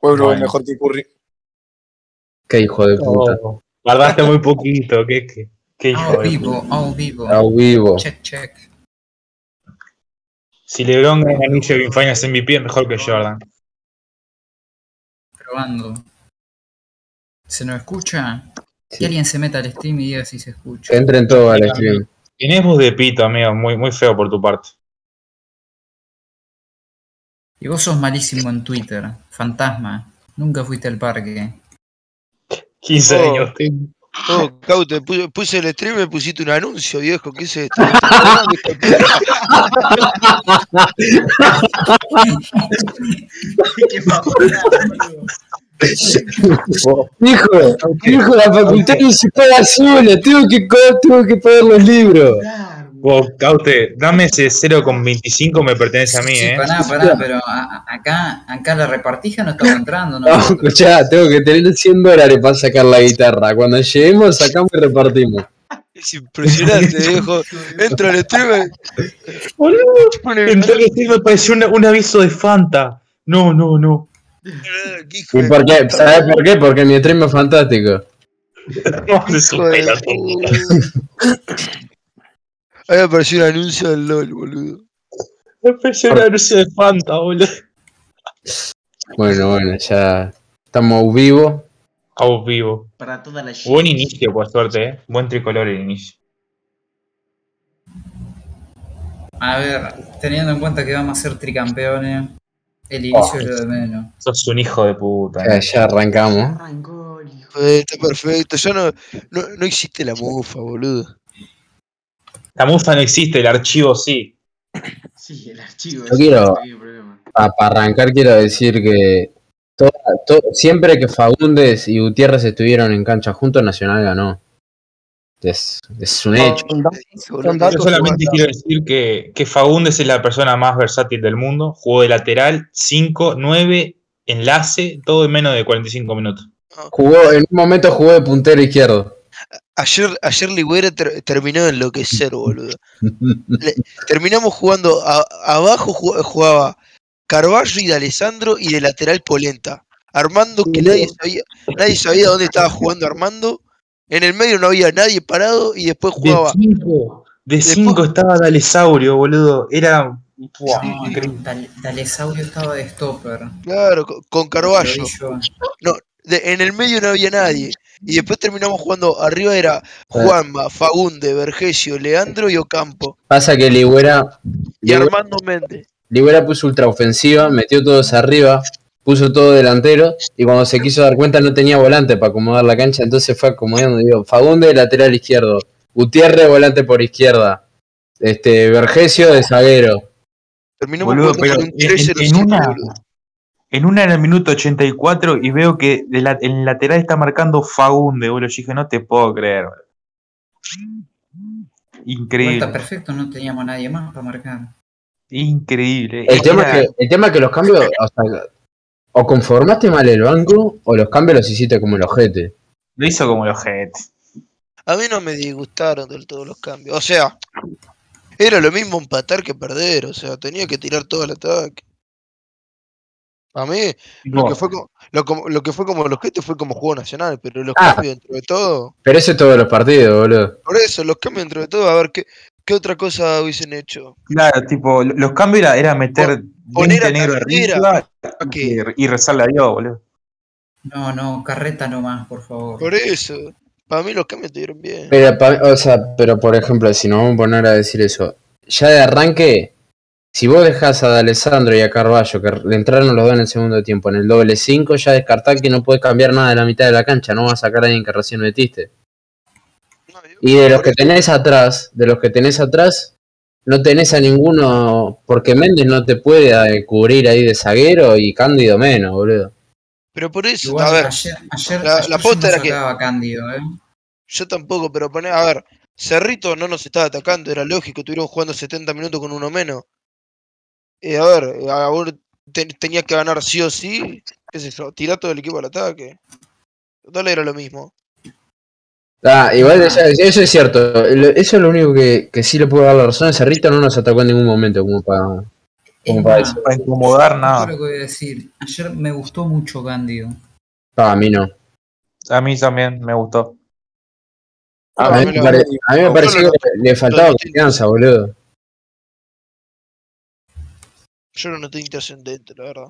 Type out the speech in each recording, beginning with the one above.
Pueblo Bueno. mejor que Curry. Qué hijo de puta. Oh, guardaste muy poquito, qué, qué, qué hijo de vivo, puta. ao vivo. A vivo. Check, check. Si LeBron gana anillo de Finals MVP es mejor que Jordan. Probando. ¿Se nos escucha? Sí. Que alguien se meta al stream y diga si se escucha. Entren todos al stream. Tenés voz de pito, amigo, muy, muy feo por tu parte. Y vos sos malísimo en Twitter. Fantasma. Nunca fuiste al parque. 15 Oh. años tengo. Oh, Caute, puse, puse el stream y me pusiste un anuncio, viejo. ¿Qué es esto? Qué Hijo, hijo, la facultad no se paga sola. Tengo que, tengo que pagar los libros. Vos, Caute, dame ese 0,25 me pertenece a mí, Sí, eh. pará, pará, pero a- a- acá, acá la repartija no estaba entrando, ¿no? No, escuchá, tengo que tener 100 dólares para sacar la guitarra. Cuando lleguemos, sacamos y repartimos. Es impresionante, viejo. Entro al stream Boludo, entré al stream me pareció un, un aviso de Fanta. No, no, no. ¿Qué hijo ¿Y por qué? ¿Sabes por qué? Porque mi stream es fantástico. No. Ahí apareció un anuncio del LOL, boludo. Me pareció un aviso de Fanta, boludo. Bueno, bueno, ya estamos vivos. A vivo. Para toda la Buen inicio, por suerte, eh. Buen tricolor el inicio. A ver, teniendo en cuenta que vamos a ser tricampeones, el inicio es lo de menos. Sos un hijo de puta. Ya, eh. ya arrancamos. Arrancó el hijo. Eh, está perfecto. Ya no, no, no existe la mufa, boludo. La mufa no existe, el archivo sí. Sí, el archivo. Yo quiero-. Para arrancar, quiero decir que toda- to- siempre que Fagundes y Gutiérrez estuvieron en cancha juntos, Nacional ganó. Es, es un hecho. Yo solamente quiero decir que, que Fagundes es la persona más versátil del mundo. Jugó de lateral, 5, 9, enlace, todo en menos de 45 minutos. Jugó, en un momento jugó de puntero izquierdo. Ayer, ayer Ligüera ter- terminó de enloquecer, boludo. Le- terminamos jugando a- abajo jug- jugaba Carballo y de Alessandro y de lateral Polenta. Armando que nadie sabía, nadie sabía dónde estaba jugando Armando. En el medio no había nadie parado y después De jugaba 5, de Después- 5 estaba Dalesaurio, boludo. Era. Buah, Sí, Dalesaurio estaba de stopper. claro con, con Lo Carballo. yo. De- en el medio no había nadie. Y después terminamos jugando arriba era Juanma, Fagunde, Vergesio, Leandro y Ocampo. Pasa que Ligüera, Y Ligüera, Armando Méndez. Ligüera puso ultra ofensiva, metió todos arriba, puso todo delantero y cuando se quiso dar cuenta no tenía volante para acomodar la cancha, entonces fue acomodando. Digo, Fagunde lateral izquierdo, Gutiérrez volante por izquierda, este Vergesio de zaguero. Terminamos Boludo, jugando pero con un en, en 3-0-7, una. En una en el minuto 84 y veo que de la- el lateral está marcando Fagunde, boludo. Yo dije, no te puedo creer. boludo. Increíble. Está perfecto, no teníamos nadie más para marcar. Increíble. El tema, Era- es que, el tema es que los cambios, o, sea, o conformaste mal el banco o los cambios los hiciste como el ojete. Lo hizo como el ojete. A mí no me disgustaron del todo los cambios. O sea, era lo mismo empatar que perder. O sea, tenía que tirar todo el ataque. A mí, lo que fue como, lo, que fue como los gente fue como juego nacional, pero los Ah. cambios dentro de todo. Pero eso es todos los partidos, boludo. Por eso, los cambios dentro de todo, a ver qué, qué otra cosa hubiesen hecho. Claro, tipo, lo- los cambios era, era meter poner 20 a Carrera, arriba y, y rezarle a Dios, boludo. No, no, carreta nomás, por favor. Por eso. Para mí los cambios estuvieron bien. Pero, pa- o sea, pero por ejemplo, si nos vamos a poner a decir eso, ya de arranque, si vos dejás a D'Alessandro y a Carballo, que le entraron los dos en el segundo tiempo, en el doble 5, ya descartá que no puedes cambiar nada de la mitad de la cancha, no vas a sacar a alguien que recién metiste. No, Y de los que tenés atrás, de los que tenés atrás, no tenés a ninguno, porque Méndez no te puede eh, cubrir ahí de zaguero y Cándido menos, boludo. Pero por eso, Igual a ver, ayer, ayer, la- ayer la posta era que- Cándido, ¿eh? yo tampoco, pero poner, a ver, Cerrito no nos estaba atacando, era lógico, estuvieron jugando 70 minutos con uno menos. Eh, a ver, eh, a vos te- tenías que ganar sí o sí, qué sé yo, tirá todo el equipo al ataque. Total era lo mismo. Ah, igual eso, eso es cierto. Eso es lo único que, que sí le puedo dar la razón. Cerrito no nos atacó en ningún momento como para. Como para más, Para incomodar, nada. lo que voy a decir. Ayer me gustó mucho Cándido. "Ah, a mí no. A mí también me gustó. A mí me me, pare- a mí me pareció que le faltaba confianza, boludo. Yo no noté intrascendente, la verdad.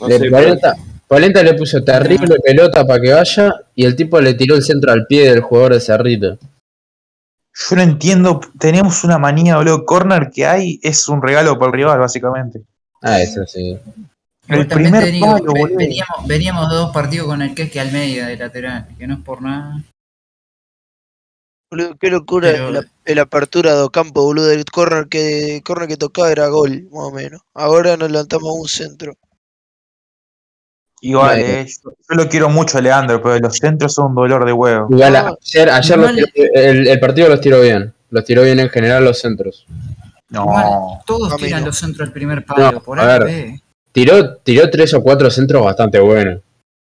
No Le- sé, Polenta, Polenta le puso terrible pelota para que vaya y el tipo le tiró el centro al pie del jugador de Cerrito. Yo no entiendo, tenemos una manía, boludo. Corner que hay es un regalo para el rival, básicamente. Ah, eso sí. El también primer te digo, palo, veníamos, veníamos de dos partidos con el Kesque Almeida de lateral, que no es por nada. Boludo, qué locura Pero- la, la apertura de Ocampo, boludo. El corner que, corner que tocaba era gol, más o menos. Ahora nos levantamos a un centro. Igual, eh, yo, yo lo quiero mucho a Leandro, pero los centros son un dolor de huevo. Igual No, ayer, ayer los igual- tiró- el, el partido los tiró bien. Los tiró bien en general los centros. No. Igual, todos tiran no. los centros del primer palo, No, por ahí ver. ve. Tiró, tiró tres o cuatro centros bastante buenos.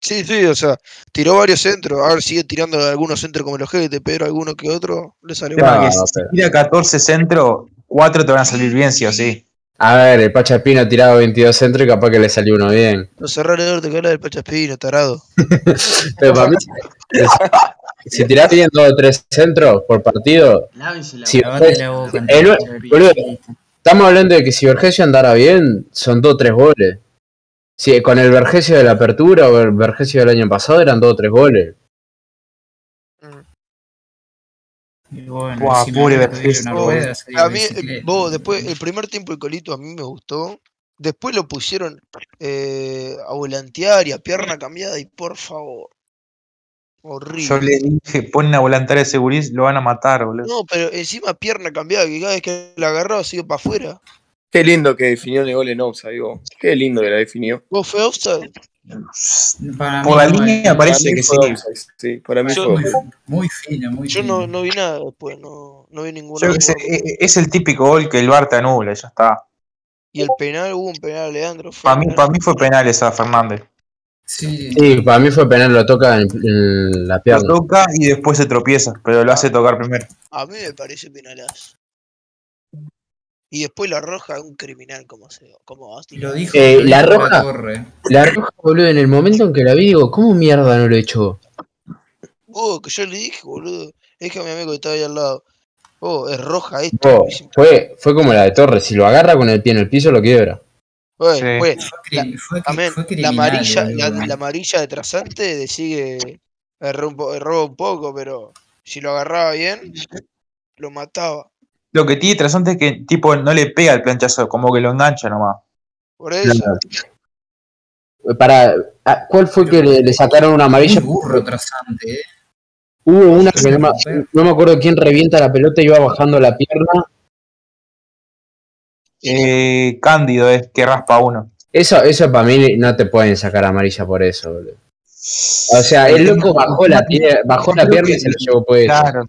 Sí, sí, o sea, tiró varios centros. Ahora sigue tirando algunos centros como los GT, pero alguno que otro le salió El Ah, que si tira 14 centros, 4 te van a salir bien, sí o sí. A ver, el Pacha Espino ha tirado 22 centros y capaz que le salió uno bien. No cerrar el orto que habla del Pachaspino, tarado. Pero para mí, si, si tirás bien dos o tres centros por partido, Lávense la boca. Lavate la boca. el- entonces, boludo, estamos hablando de que si Vergesio andara bien, son dos o tres goles. Si con el Vergesio de la apertura o el Vergesio del año pasado eran dos o tres goles. Y bueno, Buah, si pobre rueda, sería A mí, eh, vos, después, el primer tiempo el colito a mí me gustó. Después lo pusieron eh, a volantear y a pierna cambiada y por favor. Horrible. Yo le dije, ponen a volantar ese gurís, lo van a matar, boludo. No, pero encima pierna cambiada, que cada vez que la agarraba se iba para afuera. Qué lindo que definió el gol en offside, digo. Qué lindo que la definió. ¿Vos fue offside? Para Por la mí línea eh, parece que sí. Sí, para mí Yo fue Muy, muy fino, muy Yo fino. no, no vi nada después, no, no vi ninguna. Yo es el típico gol que el Bar te anula, y ya está. Y el penal, hubo un penal a Leandro. Para mí, para mí fue penal esa Fernández. Sí, Sí, para mí fue penal, lo toca en, en la Lo pierna. toca y después se tropieza, pero lo hace tocar primero. A mí me parece penalazo. Y después la roja, un criminal como se como Austin. lo dijo, Eh, lo la roja- Torre. La roja, boludo, en el momento en que la vi, digo, ¿cómo mierda no lo echó? Oh, que yo le dije, boludo. Es que a mi amigo que estaba ahí al lado. Oh, es roja esto. Oh, fue, fue como la de Torres, si lo agarra con el pie en el piso lo quiebra. Oye, Sí. fue, Fue, fue la amarilla, la, la amarilla de trasante de sigue erró erró un poco, pero si lo agarraba bien, lo mataba. Lo que tiene interesante es que tipo no le pega el planchazo, como que lo engancha nomás. Por eso, Para, ah, ¿Cuál fue que le, le sacaron una amarilla? Burro trasante, eh. Hubo una que no me, no me acuerdo quién revienta la pelota y va bajando la pierna. Eh, Cándido es que raspa uno. Eso, eso para mí no te pueden sacar amarilla por eso, boludo. O sea, el loco bajó la, bajó la pierna y se lo llevó pues. Claro.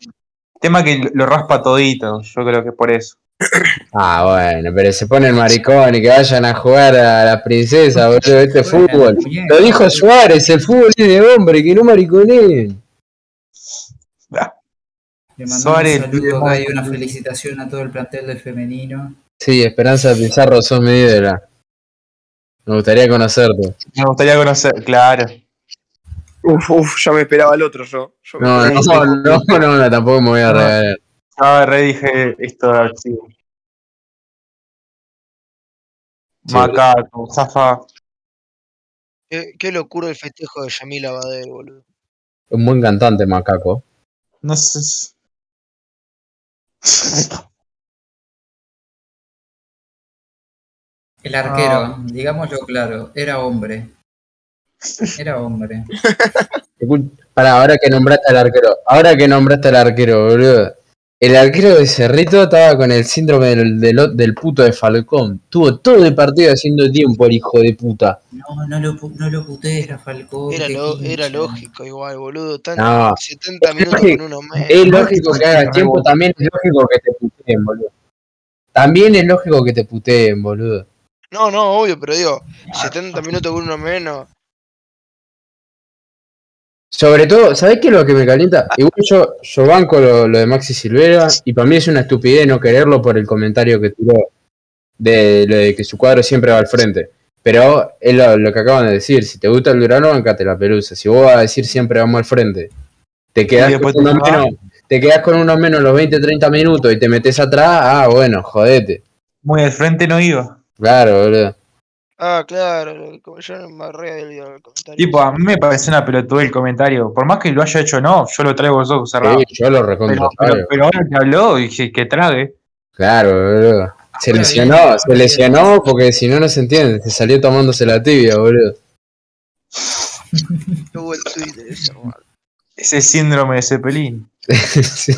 Tema que lo raspa todito, yo creo que por eso. Ah, bueno, pero se ponen maricón y que vayan a jugar a la princesa, boludo, este es fútbol. Lo dijo. Suárez, el fútbol es de hombre, que no mariconeen. Le mandamos Suárez, un saludo Pide acá y Monte. una felicitación a todo el plantel del femenino. Sí, Esperanza Pizarro, sos mi ídola. Me gustaría conocerte. Me gustaría conocer, claro. Uf, uf, ya me esperaba el otro yo. Yo me No, esperaba no, no, no, no, tampoco me voy a No. regalar. Ya re dije esto de archivo. Sí. Macaco, Zafa. qué, qué locura el festejo de Yamila Badel, boludo. Un buen cantante, macaco. No sé. El arquero, Ah. digámoslo claro, era hombre. Era hombre. Para, ahora que nombraste al arquero, ahora que nombraste al arquero, boludo. El arquero de Cerrito estaba con el síndrome del, del, del puto de Falcón. Tuvo todo el partido haciendo tiempo el hijo de puta. No, no lo, no lo putees, a Falcón. Era, lo- era lógico igual, boludo. Tan, No. 70 minutos con uno menos. Es lógico que hagas tiempo, también es lógico que te puteen, boludo. También es lógico que te puteen, boludo. No, no, obvio, pero digo, 70 minutos con uno menos. Sobre todo, ¿sabés qué es lo que me calienta? Igual yo, yo banco lo, lo de Maxi Silvera y para mí es una estupidez no quererlo por el comentario que tiró. de, lo de que su cuadro siempre va al frente. Pero es lo, lo que acaban de decir, si te gusta el Durano, bancate la pelusa. Si vos vas a decir siempre vamos al frente, te después con te uno menos, te quedás con uno menos los 20, 30 minutos y te metes atrás, ah, bueno, jodete. Muy al frente no iba. Claro, boludo. Ah, claro, como yo no me re había olvidado el comentario. Tipo, a mí me parece una pelotudez el comentario. Por más que lo haya hecho o no, yo lo traigo los ojos cerrados. Sí, yo lo recontra Pero, pero, traigo. pero ahora que habló y dije que trague. Claro, boludo. Se lesionó, se lesionó porque si no, no se entiende. Se salió tomándose la tibia, boludo. Qué buen Twitter ese. Ese síndrome de Cepelín. Sí.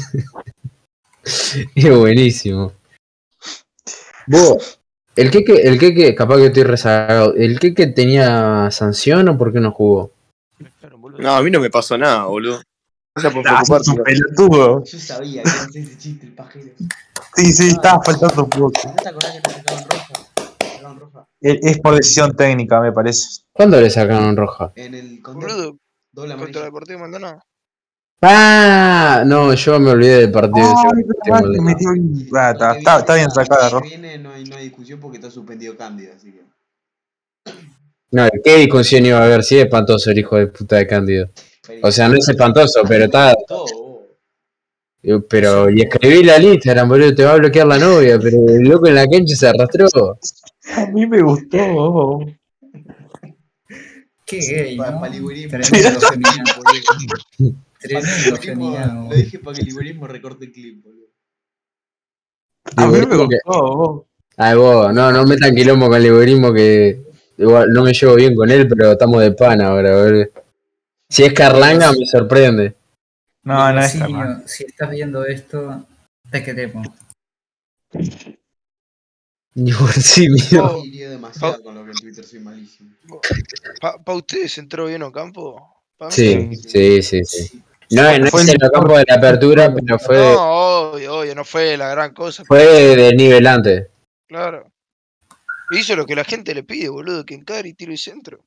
es buenísimo. Vos, el que el que capaz que estoy rezagado. ¿El que tenía sanción o por qué no jugó? No, a mí no me pasó nada, boludo. Gracias por Ah, pelotudo. Yo sabía que era ese chiste, el pajero. Sí, sí, estaba faltando un poco. ¿No te acordás que te sacaban roja? Te sacaban roja. Es por decisión técnica, me parece. ¿Cuándo le sacaron roja? En el contra, Boludo, doble contra amarilla. Deportivo Maldonado. Ah, no, yo me olvidé del partido. Verdad que metió un- Ah, está, porque está- está bien sacada, viene, no, hay, no hay discusión porque está suspendido Cándido, así que. No, ¿qué discusión iba a haber? Sí, es espantoso el hijo de puta de Cándido. O sea, no es espantoso, pero está. Pero, y escribí la lista, Instagram, boludo, te va a bloquear la novia, pero el loco en la cancha se arrastró. A mí me gustó. Qué gay, ¿no? Tipo, feminado. Lo dije para que el liberismo recorte el clip, boludo. A mí me gustó. Ay, vos, no, no metan quilombo con el liberismo que igual no me llevo bien con él, pero estamos de pana ahora, boludo. Si es Carlanga, me sorprende. No, no es. Si estás viendo esto, te queremos. Divorcio. Oh, Iría demasiado con lo que en Twitter soy malísimo. ¿Pa, pa ustedes entró bien a campo? Pa mí Sí, sí, sí, sí. No, no Fue es el en el campo de la apertura, pero fue, No, obvio, obvio, no fue la gran cosa. fue de nivel antes. Claro. Hizo lo que la gente le pide, boludo, que encare y tiro y centro.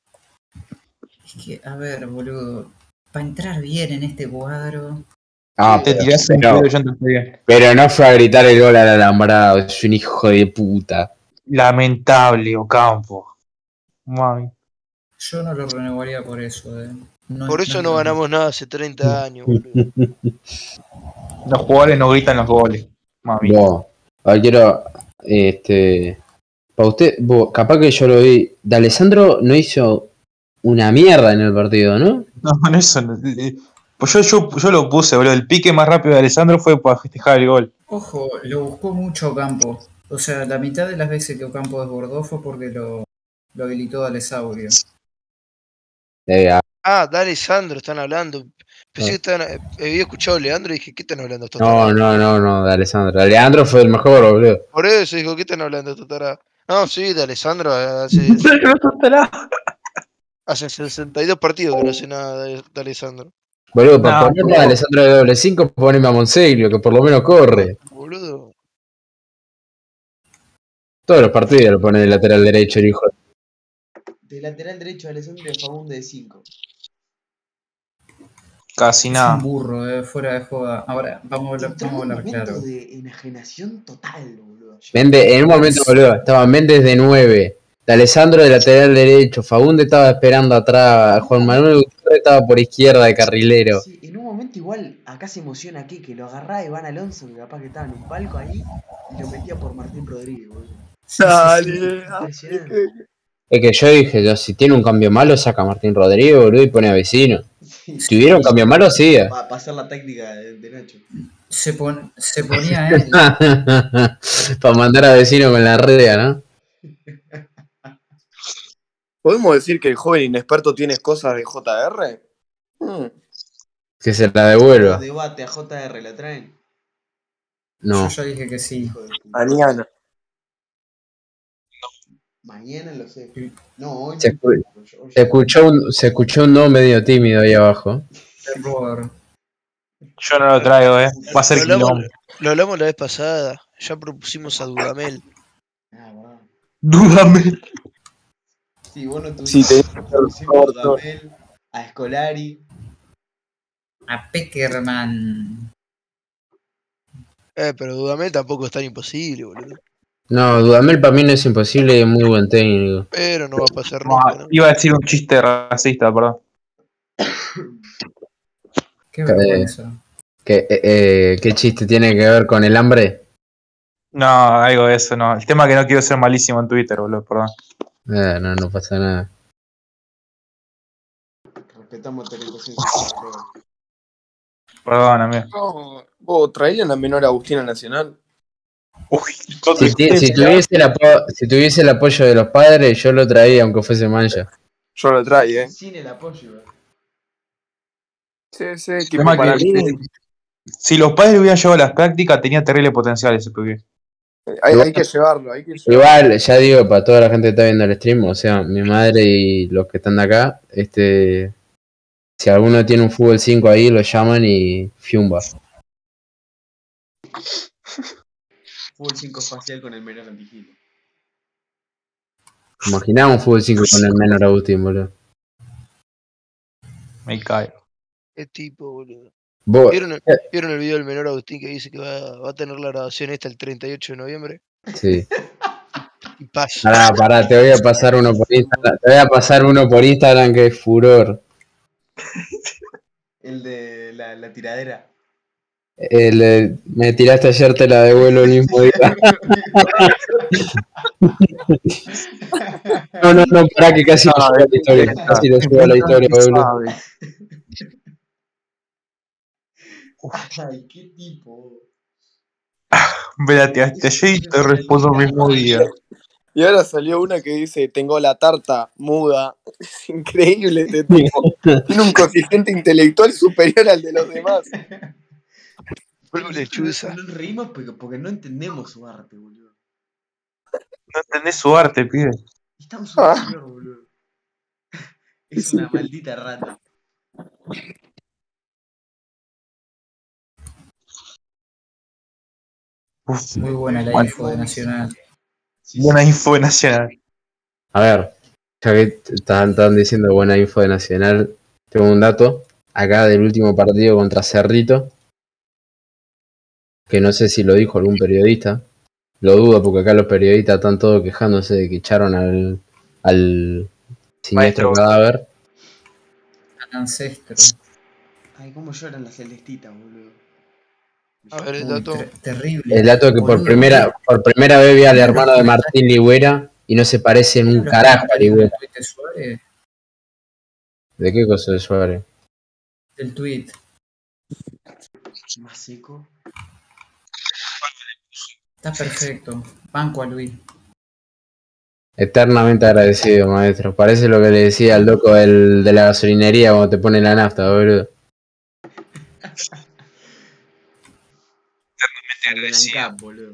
Es que, a ver, boludo. Para entrar bien en este cuadro. Ah, Te pero, tirás pero- pero no fue a gritar el gol al alambrado, es un hijo de puta. Lamentable, Ocampo. Mami. Yo no lo renovaría por eso, eh. Por eso no ganamos nada hace 30 años, boludo. Los jugadores no gritan los goles. Mami. Vos, ahora quiero, este, para usted, vos, capaz que yo lo vi, de Alessandro no hizo una mierda en el partido, ¿no? No, no, eso no. Pues yo, yo, yo lo puse, boludo. El pique más rápido de Alessandro fue para festejar el gol. Ojo, lo buscó mucho Ocampo. O sea, la mitad de las veces que Ocampo desbordó fue porque lo, lo habilitó Alessaurio. Eh, ah, Ah, dale Sandro, están hablando. Pensé que estaban, eh, había escuchado a Leandro y dije, ¿qué están hablando estos no, tarados? no, no, no, de Alessandro. Leandro fue el mejor, boludo. Por eso dijo, ¿qué están hablando estos tarados? No, sí, de Alessandro eh, hace, hace 62 partidos que no hace nada de, de Alessandro. Boludo, para No, ponerle a. Alessandro de doble 5, poneme a Monseglio, que por lo menos corre. Boludo. Todos los partidos lo pone de lateral derecho el hijo. De lateral derecho, Alessandro Fagunde de 5. Casi Es nada. un burro, eh, fuera de joda. Ahora, vamos a hablar, vamos a un hablar momento claro. de enajenación total, boludo. Méndez, en un momento, boludo, estaba Méndez de 9, de Alessandro de lateral derecho, Fagunde estaba esperando atrás, Juan Manuel Gutiérrez estaba por izquierda de carrilero. Sí, en un momento igual, acá se emociona aquí, que lo agarraba Iván Alonso, que capaz que estaba en un palco ahí, y lo metía por Martín Rodríguez, boludo. Impresionante. Es que yo dije, yo, si tiene un cambio malo, saca a Martín Rodríguez, boludo, y pone a vecino. Sí. Si hubiera un cambio malo, sí. Para pasar la técnica de, de Nacho. Se, pon- se ponía él. Para mandar a vecino con la red, ¿no? ¿Podemos decir que el joven inexperto tiene cosas de JR? Hmm. Que se la devuelva. Debate a JR, ¿la traen? No. Yo ya dije que sí. Hijo de. Mañana. Mañana lo sé. No, hoy Se escu- hoy Se escuchó un, se escuchó un no medio tímido ahí abajo. Yo no lo traigo, eh. Va a ser Lo hablamos, lo hablamos la vez pasada. Ya propusimos a Dudamel. Ah, bueno. Dúdame. Sí, vos no tuviste. Sí, te- Pusimos a Dudamel, a Scolari. A Peckerman. Eh, pero Dudamel tampoco es tan imposible, boludo. No, Dudamel para mí no es imposible y es muy buen técnico. Pero no va a pasar nunca, ¿no? iba a decir un chiste racista, perdón. Qué vergüenza. ¿Qué, eh, eh, ¿Qué chiste tiene que ver con el hambre? No, algo de eso, no. El tema es que no quiero ser malísimo en Twitter, boludo, perdón. Eh, no, no pasa nada. Respetamos. Perdón, amigo. No, vos traían la menor Agustina Nacional. Uy, Si, tuviese el apo- si tuviese el apoyo de los padres, yo lo traía aunque fuese mancha. Yo lo traí, eh. Sin el apoyo, bro. Sí, sí, tipo, Tema para que- mí Si los padres hubieran llevado las prácticas, tenía terrible potencial ese pibe. hay, hay que llevarlo, hay que llevarlo. Igual, ya digo, para toda la gente que está viendo el stream, o sea, mi madre y los que están de acá, este, si alguno tiene un fútbol 5 ahí, lo llaman y fiumba. Fútbol 5 espacial con el menor antigilo. Imaginaba un fútbol 5 con el menor Agustín, boludo. Me cae. Qué tipo, boludo. Vos, ¿Vieron el, ¿Vieron el video del menor Agustín que dice que va, va a tener la grabación esta el 38 de noviembre? sí. Y pasa. Pará, pará, te voy a pasar uno por Instagram. Te voy a pasar uno por Instagram que es furor. El de la, la tiradera. El, eh, me tiraste ayer, te la devuelvo el mismo día. No, no, no, pará que casi lo subo a la historia. Casi lo subo a la historia, boludo. Ay, qué tipo. Me la tiraste ayer y te respondo el mismo día. Y ahora salió una que dice, tengo la tarta muda. Es increíble este tipo. Tiene un coeficiente intelectual superior al de los demás. Boludo, lechuza. Nos reímos porque, porque no entendemos su arte, boludo. No entendés su arte, pibe. Estamos Ah. superior, boludo. Es una maldita rata. Uf, Muy buena la Bueno. info de Nacional. Sí, buena info de nacional. A ver, ya que están, están diciendo buena info de Nacional, tengo un dato acá del último partido contra Cerrito, que no sé si lo dijo algún periodista, lo dudo porque acá los periodistas están todos quejándose de que echaron al, al siniestro Maestro. cadáver. Ancestro. Ay, cómo lloran las celestitas, boludo. A ver, el Uy, dato. ter- terrible. El dato que por Boludo, primera, por primera vez vi al hermano de Martín Ligüera y no se parece en un ¿vieron carajo a el Ligüera. de Suárez? ¿De qué cosa de Suárez? El tweet. Más seco. Está perfecto. Banco a Luis. Eternamente agradecido, maestro. Parece lo que le decía al loco del, de la gasolinería cuando te pone la nafta, boludo. Blanca, boludo.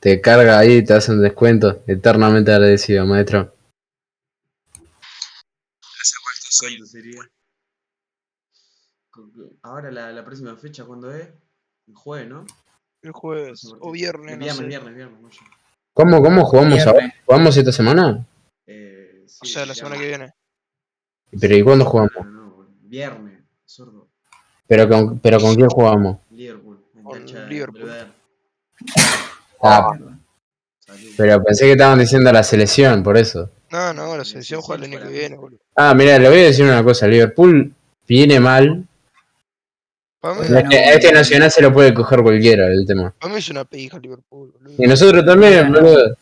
Te carga ahí, te hacen descuento. Eternamente agradecido, maestro. Ahora la, la próxima fecha, ¿cuándo es? El jueves, ¿no? El jueves o viernes, El no viernes, sé. viernes, viernes, no sé. ¿Cómo, cómo jugamos Viernes. ahora? ¿Jugamos esta semana? Eh, sí, O sea, la semana que viene. ¿Pero y cuándo jugamos? No, no, boludo. Viernes, sordo. ¿Pero con, pero con quién jugamos? Liverpool. Con Liverpool. Ah, Salud. pero pensé que estaban diciendo la selección, por eso. No, no, la selección juega el año que viene, boludo. Ah, mira, le voy a decir una cosa. Liverpool viene mal. Para mí, a este Nacional se lo puede coger cualquiera el tema. para mí es una pija Liverpool, boludo. Y nosotros también, boludo.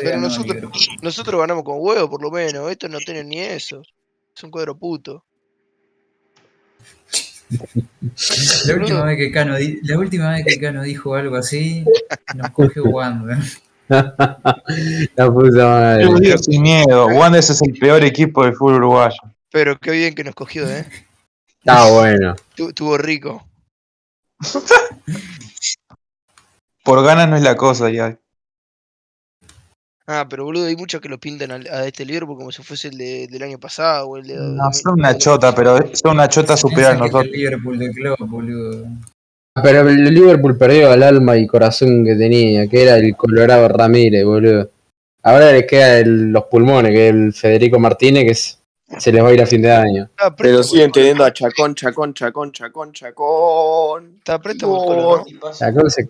Pero nosotros, nosotros ganamos con huevo, por lo menos. Estos no tienen ni eso. Es un cuadro puto. La última vez que Cano, di- la última vez que Cano dijo algo así, nos cogió Wander. La puta madre. Yo digo sin miedo. Wanderers es el peor equipo del fútbol uruguayo. Pero qué bien que nos cogió, ¿eh? Está bueno. Tu- Tuvo rico. Por ganas no es la cosa ya. Ah, pero boludo, hay muchos que lo pintan al- a, este Liverpool como si fuese el de- del año pasado o el de. No, son una chota, pero son una chota superior a Piensa que es nosotros. el Liverpool del club, boludo. Pero el Liverpool perdió el alma y corazón que tenía, que era el Colorado Ramírez, boludo. Ahora les queda el- los pulmones, que es el Federico Martínez, que es- se les va a ir a fin de año. Pero siguen teniendo a Chacón, Chacón, Chacón, Chacón, Chacón. Está préstamo el Colo, ¿no? Y pasa Acá se-.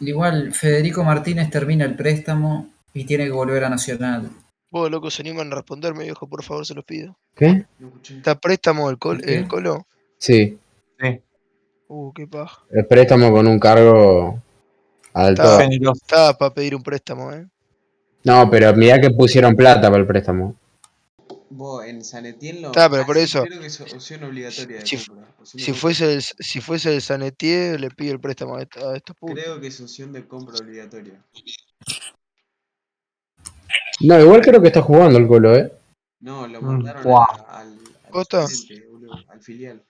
Igual Federico Martínez termina el préstamo y tiene que volver a Nacional. Vos, loco, se animan a responderme, viejo, por favor, se los pido. ¿Qué? ¿Está préstamo el, col ¿Qué? el colo? Sí, Sí. Uh, qué paja. el préstamo con un cargo alto. Está. Generoso. Estaba para pedir un préstamo, eh. No, pero mirá que pusieron plata para el préstamo. Vos en San Etienne lo. Está, pero por eso. Creo que es opción obligatoria de Si- compra. opción Si fuese, el, si fuese el Sanetier, le pido el préstamo a, esta- a estos putos. Creo que es opción de compra obligatoria. No, igual creo que está jugando el colo, ¿eh? No, lo Mm, mandaron a- al, al, al filial.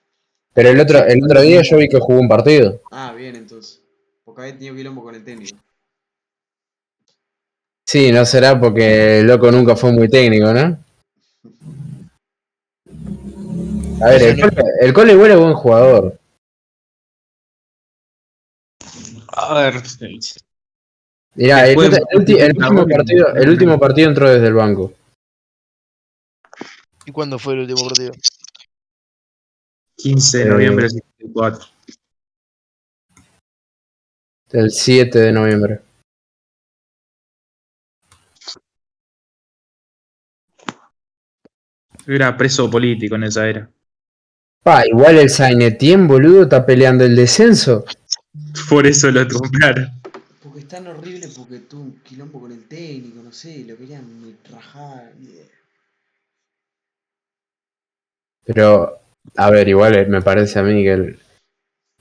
Pero el otro, el otro día yo vi que jugó un partido. Ah, bien, entonces. Porque había tenido quilombo con el técnico. Sí, no será porque el loco nunca fue muy técnico, ¿no? A ver, el colo, el igual es buen jugador. A ver. Mirá, el, el el último partido, el último partido entró desde el banco. ¿Y cuándo fue el último partido? 15 de Eh, noviembre del 74. El 7 de noviembre. Era preso político en esa era. Pa, igual el Sainetien, boludo, está peleando el descenso. Por eso lo compraron. Porque es tan horrible porque tuvo un quilombo con el técnico, no sé, lo querían rajar. Pero, a ver, igual eh, me parece a mí que el,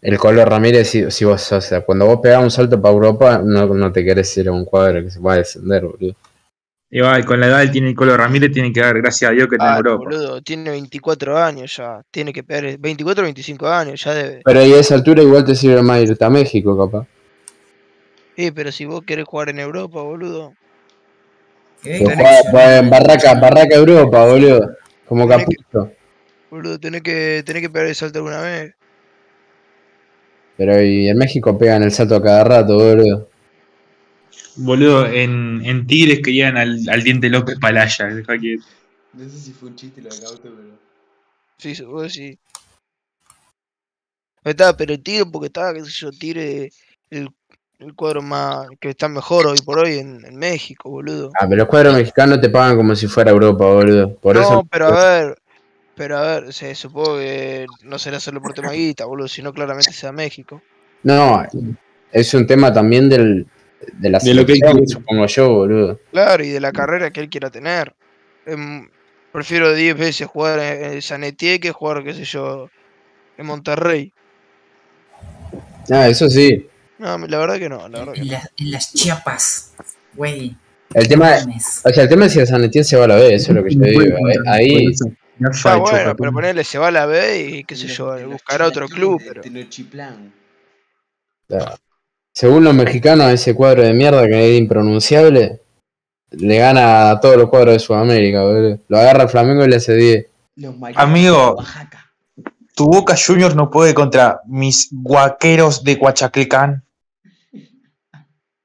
el Colo Ramírez, si, si vos, o sea, cuando vos pegás un salto para Europa, no, no te querés ir a un cuadro que se pueda descender, boludo. Igual, con la edad que tiene el Colo Ramírez, tiene que dar gracias a Dios que está en Europa. boludo, tiene 24 años ya. Tiene que pegar 24 o 25 años, ya debe. Pero ahí a esa altura igual te sirve más irte a México, capaz. Eh, pero si vos querés jugar en Europa, boludo. Pero juega- juega en Barraca, Barraca Europa, boludo. Como Tenés que- Caputo. Boludo, tenés que, tenés que pegar el salto alguna vez. Pero y en México pegan el salto a cada rato, boludo. Boludo, en, en Tigres querían al, al Diente López Palaya. deja que- No sé si fue un chiste lo de Cauto, pero. Sí, vos sí. Ahí Está, pero el Tigre, porque estaba, qué sé yo, Tigre el, el cuadro más que está mejor hoy por hoy en, en México, boludo. Ah, pero los cuadros mexicanos te pagan como si fuera Europa, boludo. Por no, eso. pero a ver, pero a ver, se supongo que no será solo por tema guita, boludo, sino claramente sea México. No, es un tema también del, de la De lo que él quiere. supongo yo, boludo. Claro, y de la carrera que él quiera tener. Em, prefiero 10 veces jugar en, en San Etienne que jugar, qué sé yo, en Monterrey. Ah, eso sí. No, la verdad que no, la verdad que En, no. las- en las Chiapas, güey. El tema, o sea, el tema es si el San Etienne se va a la B, eso es lo que yo digo. eh, Ahí, Está facho, bueno, pero ponerle se va a la B y qué sé en yo, en buscará otro club, pero. Tenochtitlán. claro, según los mexicanos, ese cuadro de mierda que es impronunciable, le gana a todos los cuadros de Sudamérica, boludo. Lo agarra el Flamengo y le hace 10. Los mariachis Amigo. Tu Boca Juniors no puede contra mis guaqueros de Coachaclicán.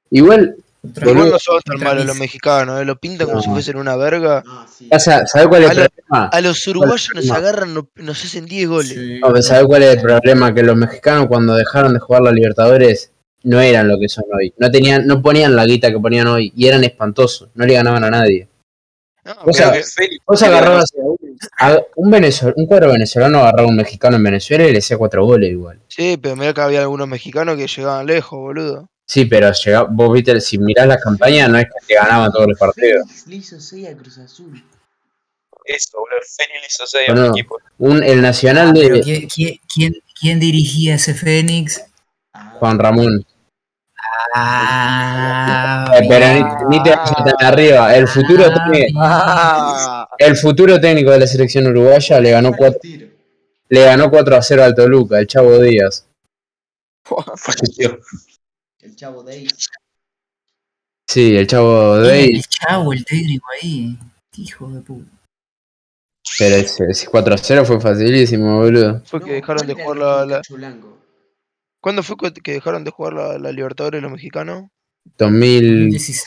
Igual, Boludo, no son tan malos los mexicanos, eh, lo pintan como si No. fuesen una verga. Ah, sí. o sea, ¿sabes cuál es el A lo- problema? A los uruguayos nos agarran, no- nos hacen 10 goles. Sí. No, pero ¿sabes cuál es el problema? Que los mexicanos cuando dejaron de jugar la Libertadores no eran lo que son hoy. No tenían, no ponían la guita que ponían hoy y eran espantosos. No le ganaban a nadie. No, O sea, pero que- Vos agarrabas a un venezolano, un cuadro venezolano agarraba a un mexicano en Venezuela y le hacía cuatro goles igual. sí, pero mirá que había algunos mexicanos que llegaban lejos, boludo. Sí, pero llega, vos viste, si mirás las campañas no es que te ganaban todos los partidos. Félix le hizo 6 a Cruz Azul. Eso, boludo. El Fénix le hizo 6 a un equipo. Un, el nacional Pero de ¿quién, quién, quién, dirigía ese Fénix? Ah, Juan Ramón. Ah, Eh, pero ni, ni te vayas tan arriba. El futuro, técnico, Ah, el futuro técnico de la selección uruguaya le ganó 4, tiro. le ganó 4 a 0 al Toluca, el Chavo Díaz. Falleció. El chavo ahí. Sí, el Chavo Díaz. el chavo, el técnico ahí. Hijo de puta. Pero ese, ese 4 a 0 fue facilísimo, boludo. fue que dejaron de ¿cuál jugar la, la-? ¿Cuándo fue que dejaron de jugar la, la Libertadores los mexicanos? 2016.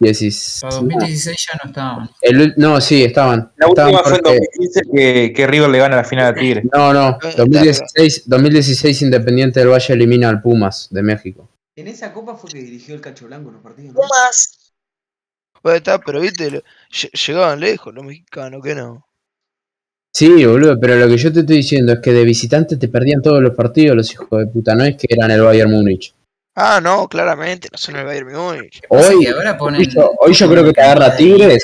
2016. Para 2016 ya no estaban. El no, sí, estaban. La estaban última fue en porque- 2015 que, que River le gana la final a Tigre. No, no. Eh, 2016, 2016 Independiente del Valle elimina al Pumas de México. En esa copa fue que dirigió el Cacho Blanco en los partidos. ¿no? más? Bueno, está, pero viste, llegaban lejos los mexicanos, que no. Sí, boludo, pero lo que yo te estoy diciendo es que de visitante te perdían todos los partidos los hijos de puta, no es que eran el Bayern Múnich. Ah, no, claramente, no son el Bayern Múnich. Hoy, ahora ponen- hoy yo, hoy yo creo que te agarra Tigres,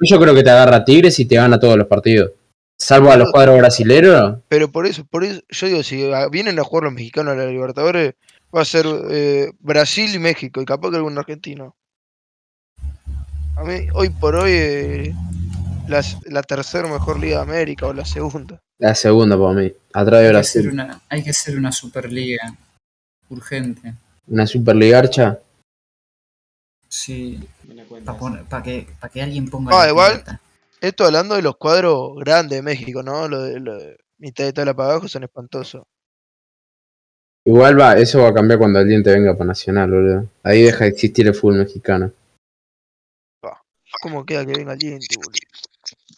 hoy yo creo que te agarra Tigres y te gana todos los partidos. Salvo a los cuadros brasileros, Pero por eso, por eso, yo digo, si vienen a jugar los mexicanos a la Libertadores, va a ser eh, Brasil y México, y capaz que algún argentino. A mí, hoy por hoy, eh, las- la tercera mejor liga de América o la segunda. la segunda para mí, atrás de hay, que hacer Brasil. una, hay que hacer una superliga urgente. Una Superligarcha. Sí, Me la cuenta para esa. que, pa' que alguien ponga. Ah, la igual. Esto hablando de los cuadros grandes de México, ¿no? Lo de, lo de mitad de tabla para abajo son espantosos. Igual va, eso va a cambiar cuando el diente venga para Nacional, boludo. Ahí deja de existir el fútbol mexicano. ¿Cómo queda que venga el diente, boludo?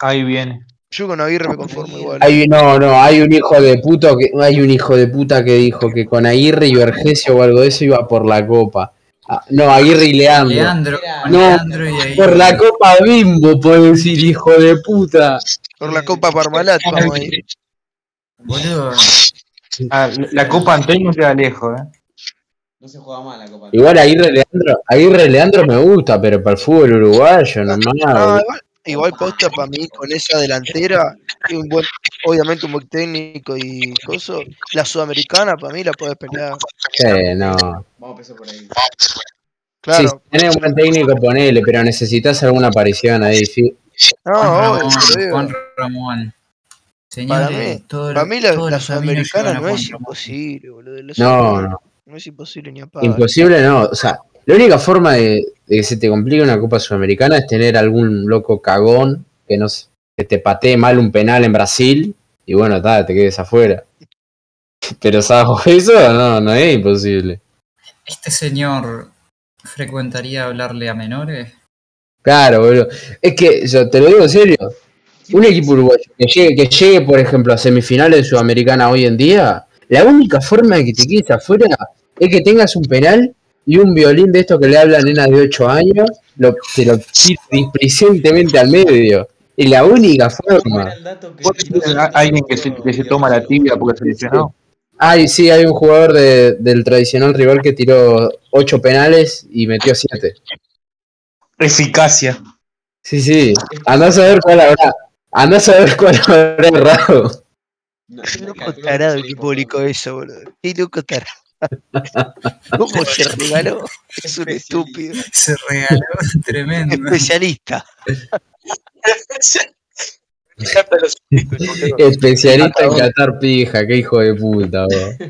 Ahí viene. Yo con Aguirre me conformo igual. Hay, no, no, hay un hijo de puta que hay un hijo de puta que dijo que con Aguirre y Vergesio o algo de eso iba por la copa. Ah, no, Aguirre y Leandro. Leandro, No, Leandro y. Por la copa bimbo, puedo decir, hijo de puta. Por la Copa Parmalat, vamos a ir. Boludo, Ah, la Copa Antonio queda lejos, ¿eh? No se juega mal la copa. Igual Aguirre Leandro, Aguirre Leandro me gusta, pero para el fútbol uruguayo, No, nomás. Igual, posta para mí con esa delantera, y un buen, obviamente un buen técnico y cosas, la sudamericana para mí la puedes pelear. Sí, no. Vamos a empezar por ahí. Claro, si tenés un buen técnico, ponele, pero necesitas alguna aparición ahí. sí. no, Juan Ramón. Juan Ramón. Señores, Para mí- todo para mí la, la sudamericana no es imposible, boludo. la No, no. No es imposible ni a pagar. Imposible no. O sea, la única forma de, de que se te complique una Copa Sudamericana es tener algún loco cagón que, no, que te patee mal un penal en Brasil y bueno, ta, te quedes afuera. Pero salvo eso, no, no es imposible. ¿Este señor frecuentaría hablarle a menores? Claro, boludo. Es que, yo te lo digo en serio, un equipo uruguayo que llegue, que llegue, por ejemplo, a semifinales de Sudamericana hoy en día, la única forma de que te quedes afuera es que tengas un penal y un violín de estos que le hablan a nenas de 8 años, lo, te lo tire displicentemente al medio. Es la única ¿Cómo forma. era el dato que ¿Vos tiró tenés a- alguien que se, que se toma la tibia porque se lesionó? Ay, sí, hay un jugador de- del tradicional rival que tiró 8 penales y metió 7. Eficacia. Sí, sí. Andás a ver cuál habrá. Andás a ver cuál habrá errado. No, Qué loco tarado publicó por- eso, boludo. Qué loco tarado. ¿Cómo se regaló? Es un estúpido. Se regaló tremendo. Especialista. Especialista en catar pija, qué hijo de puta, vos.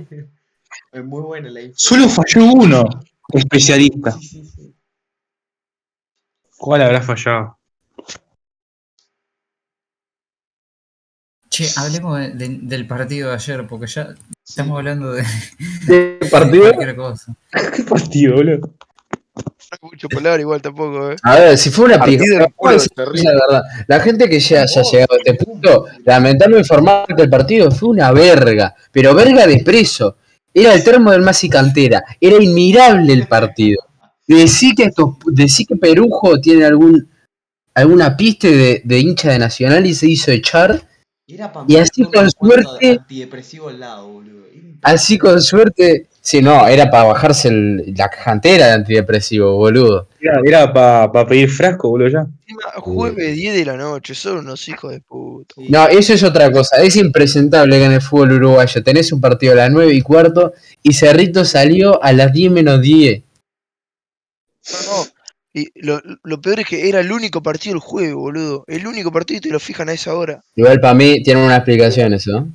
Es muy buena la info. Solo falló uno. Especialista. Sí, sí, sí. ¿Cuál habrá fallado? Che, hablemos de- de- del partido de ayer, porque ya estamos hablando de, ¿Qué de partido? cualquier cosa. ¿Qué partido, boludo? No mucho palabra igual tampoco, eh. A ver, si fue una Partido pija. del culo, terrible. La gente que ya haya llegado a este punto, lamentarme informar que el partido fue una verga, pero verga de preso. Era el termo del Masi Cantera, era inmirable el partido. Decí que, estos, decí que Perujo tiene algún alguna piste de, de hincha de Nacional y se hizo echar. Era Y así con suerte- Antidepresivo al lado, boludo. Así con suerte. Sí, no, era para bajarse el- la cantera de antidepresivo, boludo. Era, era para pedir frasco, boludo, ya. Encima, jueves 10 de la noche, son unos hijos de puta. No, eso es otra cosa. Es impresentable que en el fútbol uruguayo tenés un partido a las 9 y cuarto y Cerrito salió a las 10 menos 10. No, no. Y lo, lo peor es que era el único partido del juego, boludo. El único partido y te lo fijan a esa hora. Igual para mí tiene una explicación eso.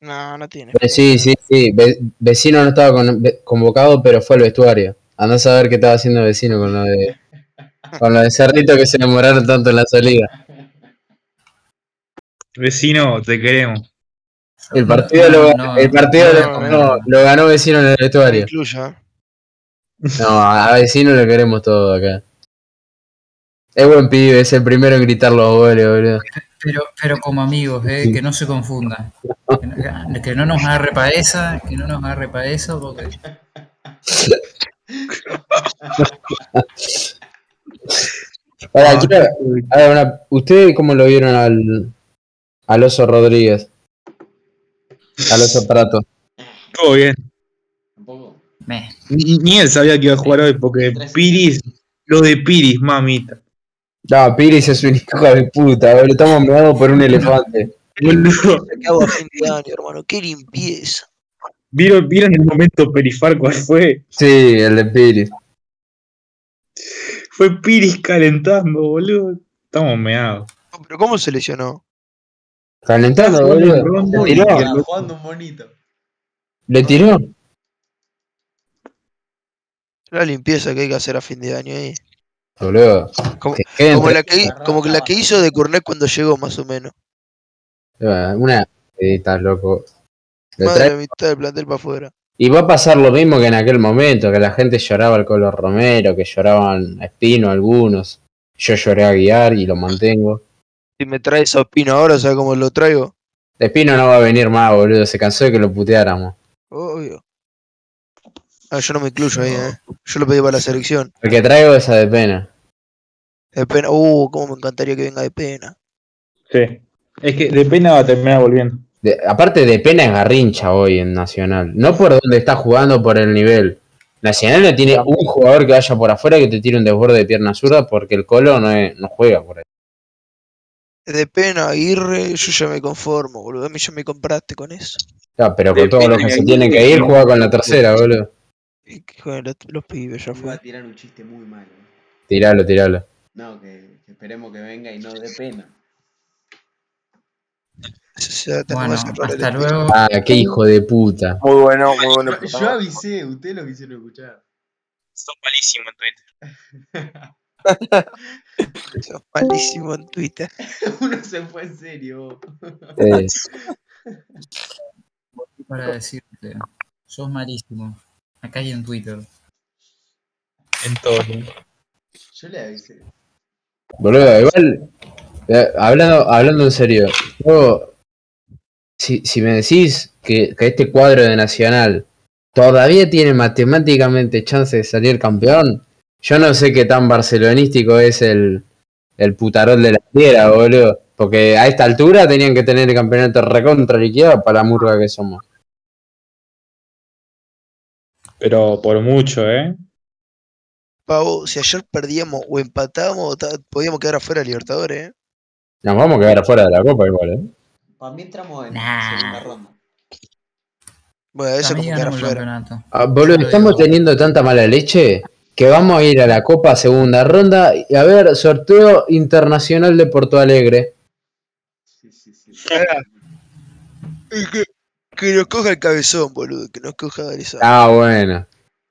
No, no tiene. Pero sí, sí, sí. Ve- vecino no estaba con- convocado, pero fue al vestuario. Andás a ver qué estaba haciendo vecino con lo de con lo de Cerrito que se demoraron tanto en la salida. Vecino, te queremos. El partido lo, No, el partido no, lo, no, no, lo ganó vecino en el vestuario. incluya. No, a vecino lo queremos todo acá. Es buen pibe, es el primero en gritar los goles, boludo. Pero, pero como amigos, eh, que no se confundan. Que no, que no nos agarre para esa, que no nos agarre para eso, porque Ahora, quiero- una- ¿Ustedes cómo lo vieron al, al Oso Rodríguez? Al Oso Prato. Todo bien. Ni, ni él sabía que iba a jugar hoy porque Piris, lo de Piris, mamita. No, Piris es un hijo de puta, boludo. Estamos meados por un elefante. ¿Qué hago a fin de año, hermano? Qué limpieza. ¿Vieron, ¿Vieron el momento perifar cuál fue? Sí, el de Piris. Fue Piris calentando, boludo. Estamos meados. No, Pero ¿cómo se lesionó? Calentando, boludo. Le tiró. que- Estaba jugando un bonito. Le tiró. La limpieza que hay que hacer a fin de año ahí. Boludo. Como, como la que, como la que hizo de Cornet cuando llegó, más o menos. Una. eh, Estás loco. Más de mitad del plantel para afuera. Y va a pasar lo mismo que en aquel momento, que la gente lloraba al Colo Romero, que lloraban a Espino algunos. Yo lloré a Guiar y lo mantengo. Si me traes a Opino ahora, ¿sabes cómo lo traigo? Espino no va a venir más, boludo. Se cansó de que lo puteáramos. Obvio. Ah, yo no me incluyo ahí, ¿eh? Yo lo pedí para la selección. El que traigo es a de pena. De pena. Uh, cómo me encantaría que venga de pena. Sí. Es que de pena va a terminar volviendo. De- aparte de pena es garrincha hoy en Nacional. No por donde está jugando, por el nivel. Nacional no tiene un jugador que vaya por afuera que te tire un desborde de pierna zurda porque el Colo no, es- no juega por ahí. De pena, Aguirre, yo ya me conformo, boludo. A mí ya me compraste con eso. Ya, pero De con todos los pena que que se que- que ir, juega con la tercera, boludo. Y que jueguen los, los pibes, ya Iba fue. a tirar un chiste muy malo. Tiralo, tiralo. No, que, que esperemos que venga y no dé pena. Bueno, hasta luego. Ah, qué hijo de puta. Muy bueno, muy bueno. Yo, yo avisé, ustedes lo quisieron escuchar. Sos malísimo en Twitter. Sos malísimo en Twitter. Uno se fue en serio. Eh, Para decirte, sos malísimo. Acá hay en Twitter. En todo. Yo le avisé. boludo, igual. eh, hablando, hablando en serio, yo, si, si me decís que, que este cuadro de Nacional todavía tiene matemáticamente chance de salir campeón, yo no sé qué tan barcelonístico es el, el putarol de la tierra, boludo. Porque a esta altura tenían que tener el campeonato recontra liquidado para la murga que somos. Pero por mucho, ¿eh? Pavo, si ayer perdíamos o empatábamos, podíamos quedar afuera de Libertadores, ¿eh? Nos vamos a quedar afuera de la copa igual, ¿eh? Para mí entramos en Nah. segunda ronda. Bueno, eso como quedar afuera. Ah, boludo, estamos digo. teniendo tanta mala leche que vamos a ir a la Copa segunda ronda y a ver, sorteo internacional de Porto Alegre. Sí, sí, sí. Que, que nos coja el cabezón, boludo. Que nos coja Alessandro. Ah, bueno.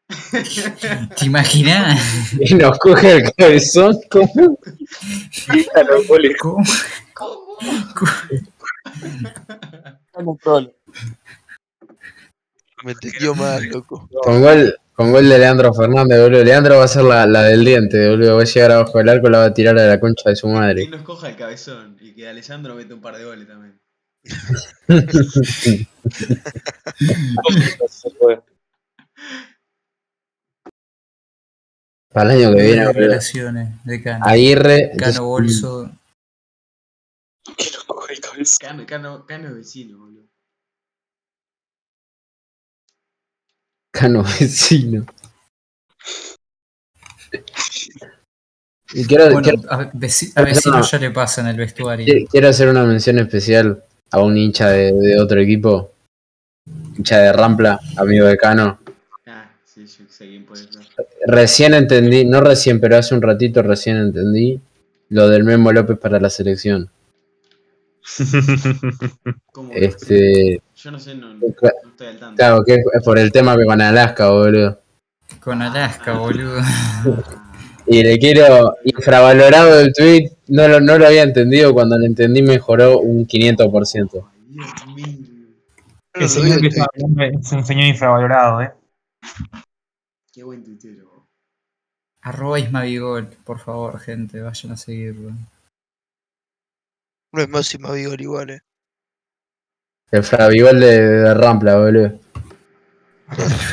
¿Te imaginas? Y nos coge el cabezón. ¿cómo? ¿Cómo? No problema. Me entendió mal, loco. Con gol, con gol de Leandro Fernández, boludo. Leandro va a ser la, la del diente, boludo. Va a llegar abajo del arco y la va a tirar a la concha de su Que madre. nos coja el cabezón y que Alessandro mete un par de goles también. Para el año que viene, boludo. Revelaciones de Cano. Aguirre. Cano Bolso. Que nos coge el. Cano, Cano, Cano es vecino, boludo. Cano vecino. Y quiero, Bueno, quiero- a, veci- a vecino ya le pasa en el vestuario. Qui- Quiero hacer una mención especial a un hincha de, de otro equipo. Hincha de Rampla, amigo de Cano. Ah, sí, yo sé quién puede ser. Recién entendí, no recién, pero hace un ratito recién entendí lo del Memo López para la selección. ¿Cómo? Este, Yo no sé, no, estoy al tanto. claro, que es por el tema que con Alaska, boludo. Con Alaska, boludo. Y le quiero, infravalorado el tweet, no lo, no lo había entendido, cuando lo entendí mejoró un 500%. Dios mío. El señor que está hablando es un señor infravalorado, ¿eh? Qué buen tuitero. Arroba Ismavigol, por favor, gente, vayan a seguirlo. No es Máxima Vigor igual, eh. El Fravigol de, de Rampla, boludo.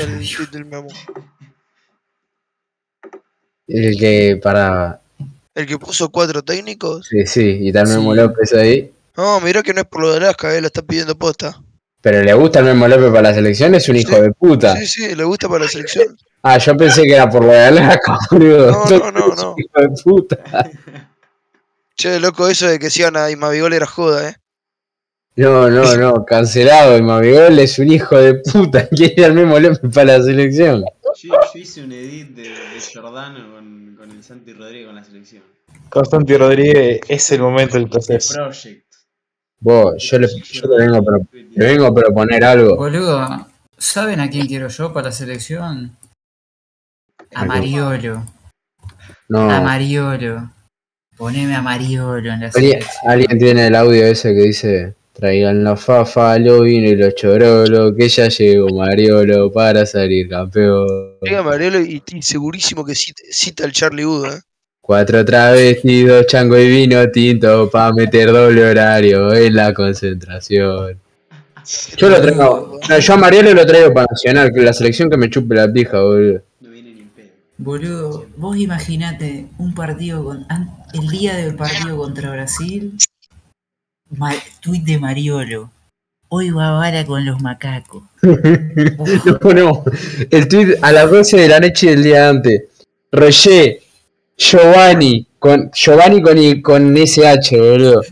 El tweet del Memo. El que para. El que puso cuatro técnicos. Sí, sí, y está el Memo Sí. López ahí. No, mirá que no es por lo de Alaska, eh, lo está pidiendo posta. Pero le gusta el Memo López para la selección, es un hijo de puta. Sí, sí, le gusta para la selección. Ah, yo pensé que era por lo de Alaska, boludo. No, no, no, no. Hijo de puta. Che, loco, eso de que sigan a Imavigol era joda, eh. No, no, no, cancelado. Y Mabigol es un hijo de puta. Quiere al Memo López para la selección. Yo, yo hice un edit de, de Giordano con, con el Santi Rodríguez con la selección. Constanti Rodríguez es el momento del proceso. Project. Vos, yo le, yo le vengo, a pro- le vengo a proponer algo. Boludo, ¿saben a quién quiero yo para la selección? A Mariolo. A No. Mariolo. Poneme a Mariolo en la ¿Alguien, selección. alguien tiene el audio ese que dice: Traigan la fafa, lo vino y los chorolo, que ya llegó Mariolo para salir campeón. Llega Mariolo y, y segurísimo que cita, cita al Charlie Wood, eh. Cuatro travestidos, chango y vino tinto para meter doble horario en la concentración. Yo lo traigo, no, yo a Mariolo lo traigo para Nacional, que la selección que me chupe la pija, boludo. Boludo, vos imaginate un partido con. El día del partido contra Brasil. Tweet de Mariolo. Hoy va bala con los macacos. Lo ponemos. El tweet a las 12 de la noche del día antes. Roger, Giovanni, con Giovanni con, con SH, boludo.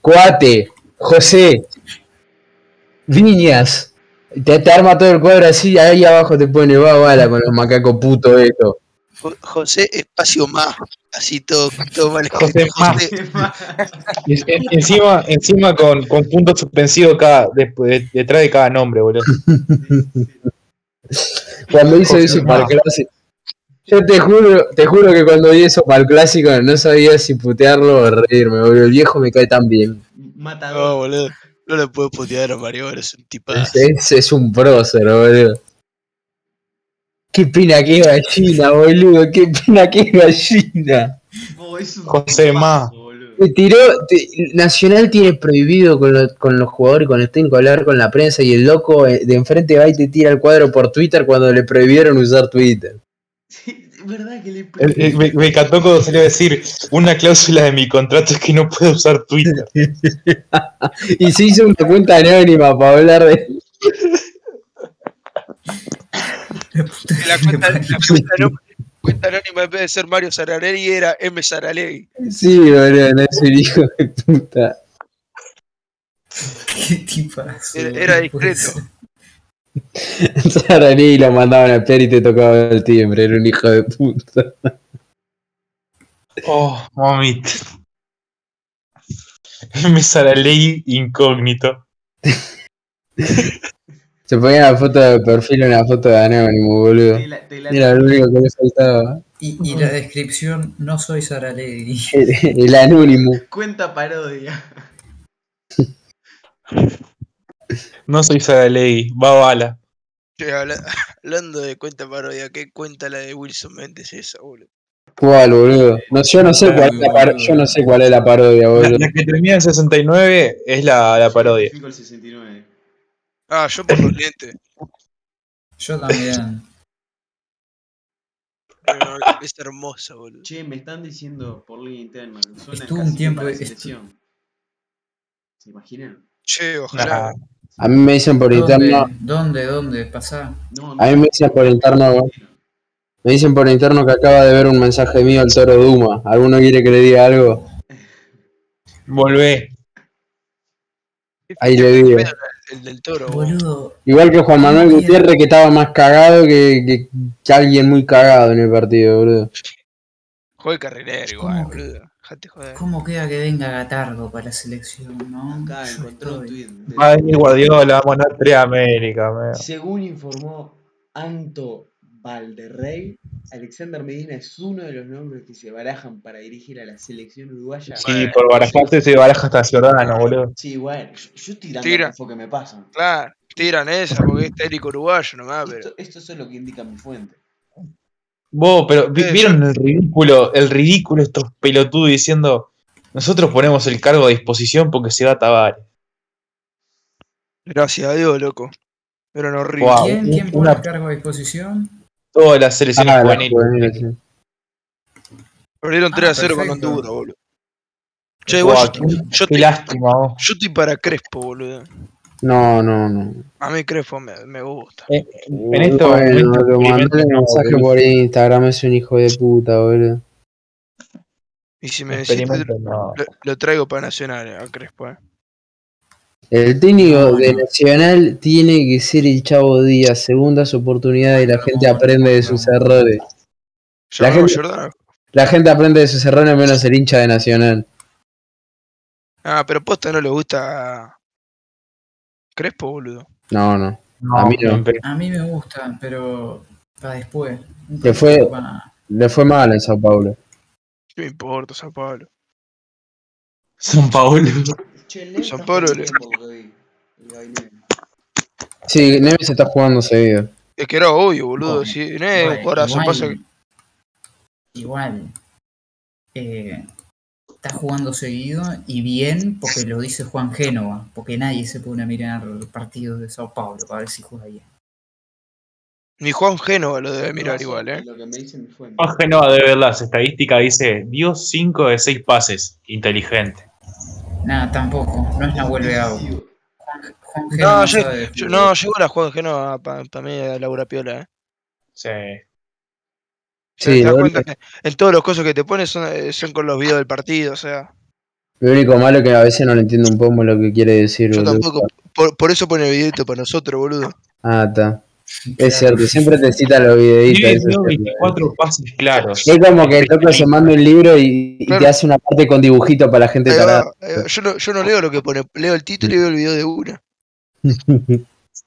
Coate, José, Viñas. Te, te arma todo el cuadro así, ahí abajo te pone va bala con los macacos putos esto. Jo- José Espacio Más. Así todo, todo mal José. Más. Encima, encima con, con punto suspensivo cada, después de- detrás de cada nombre, boludo. Cuando hizo José eso para el clásico. Yo te juro, te juro que cuando vi eso para el clásico no sabía si putearlo o reírme, boludo. El viejo me cae tan bien. No, Matador. boludo. No le puedo putear a Mariolo, es un tipazo. Es, es un prócer, boludo. Qué pena que es gallina, boludo. Qué pena que es gallina. Oh, es un José Ma. boludo. Te tiró. te- Nacional tiene prohibido con, lo- con los jugadores y con el técnico hablar con la prensa y el loco eh, de enfrente va y te tira el cuadro por Twitter cuando le prohibieron usar Twitter. Sí, es verdad que le Eh, eh, Me, me encantó cuando salió a decir una cláusula de mi contrato es que no puedo usar Twitter. Y se hizo una cuenta anónima para hablar de. La cuenta, la cuenta, no- cuenta anónima en vez de ser Mario Saralegui era M. Saralegui. Sí, boludo, no es un hijo de puta. Qué tipazo. Era, era discreto. Sarani lo mandaban a pelear y te tocaba el timbre, era un hijo de puta. Oh, sale la ley incógnito. Se ponía la foto de perfil en la foto de Anónimo, boludo. Te la- te la- Era lo único que le faltaba. Y, y la descripción, no soy Saralegui. El, el Anónimo. Cuenta parodia. No soy Saralegui, va bala. Hablando de cuenta parodia, ¿qué cuenta la de Wilson Méndez esa, boludo? ¿Cuál, boludo? No, yo, no sé cuál es la par- yo no sé cuál es la parodia, La, boludo. la que termina en 69 es la, la parodia. Fijo el 69. Ah, yo por los lentes. Yo también. Pero es hermosa, boludo. Che, me están diciendo por línea interna. que Suena Estuvo un tiempo- estu- selección. ¿Se imaginan? Che, ojalá. A mí me dicen por interno, ¿Dónde? ¿Dónde? ¿Dónde? Pasá. No, a mí me dicen por interno, me dicen por interno que acaba de ver un mensaje mío el toro Duma. ¿Alguno quiere que le diga algo? volvé. Ahí le digo. El del toro, boludo. Boludo, Igual que Juan Manuel Gutiérrez que estaba más cagado que, que- que alguien muy cagado en el partido, boludo. Juega carrilero igual, ¿Cómo que- boludo. Joder. ¿cómo queda que venga Gatardo para la selección, no? Acá Yo encontré un estoy- tweet. de- Va a venir Guardiola, vamos a ganar tres América. Según informó Anto Valderrey, Alexander Medina es uno de los nombres que se barajan para dirigir a la selección uruguaya. Sí, por barajarse se baraja hasta Giordano, boludo. Sí, bueno, yo, yo estoy dando Tira. que me pasan. Claro, tiran esa porque es técnico uruguayo nomás, pero. Esto, esto es lo que indica mi fuente. Vos, pero vi- ¿vieron el ridículo, el ridículo estos pelotudos diciendo nosotros ponemos el cargo a disposición porque se va Tavares? Gracias a Dios, loco. Pero no horrible. ¿Quién, quién pone una- el cargo a disposición? Todas las selecciones Ah, la juveniles. juvenil, sí. Perdieron 3 Ah, a 0 con perfecto. Honduras, boludo. Che, igual yo, yo Qué lástima, vos. yo estoy para Crespo, boludo. No, no, no. A mí Crespo me, me gusta. Eh, En estos Bueno, lo experimentos no, mensaje boludo. por Instagram, es un hijo de puta, boludo. Y si me decís, no. lo, lo traigo para Nacional, eh, a Crespo, eh. El técnico No, de no. Nacional tiene que ser el Chavo Díaz, segundas oportunidades y la gente aprende de sus errores. La gente-. La gente aprende de sus errores menos el hincha de Nacional. Ah, pero posta no le gusta Crespo, boludo. No, no. No, A mí no. A mí me gusta, pero para después. Que fue- Le fue mal en Sao Paulo. ¿Qué me importa, San Pablo? San Paolo. San Pablo jugando le-. Sí, Neves está jugando seguido. Es que era obvio, boludo. Bueno, Si no es un igual- jugadorazo, igual- pasa que. Igual. eh, está jugando seguido y bien porque lo dice Juan Génova, porque nadie se pone a mirar partidos de Sao Paulo para ver si juega bien. Ni Juan Génova lo debe mirar igual, eh. Lo que me dice mi fuente. Jorge no debe ver las estadísticas, dice, dio 5 de 6 pases, inteligente. Nada, tampoco, no es Nahuel Beao. Juan, No, yo- sabe Yo- no, llegó la Juan Génova para mí a Laura Piola, eh. Sí. ¿Te Sí, das lo, cuenta que en todos los cosas que te pones son, eh, son con los videos del partido, o sea. lo único malo es que a veces no le entiendo un poco lo que quiere decir. Yo boludo. tampoco. Por, por eso pone videito para nosotros, boludo. Ah, está. Es cierto, siempre te cita los videitos. Cierto. 24 pases claros. Es como que el loco se manda un libro y, te hace una parte con dibujito para la gente va. Yo, no, yo no leo lo que pone, leo el título y veo el video de una.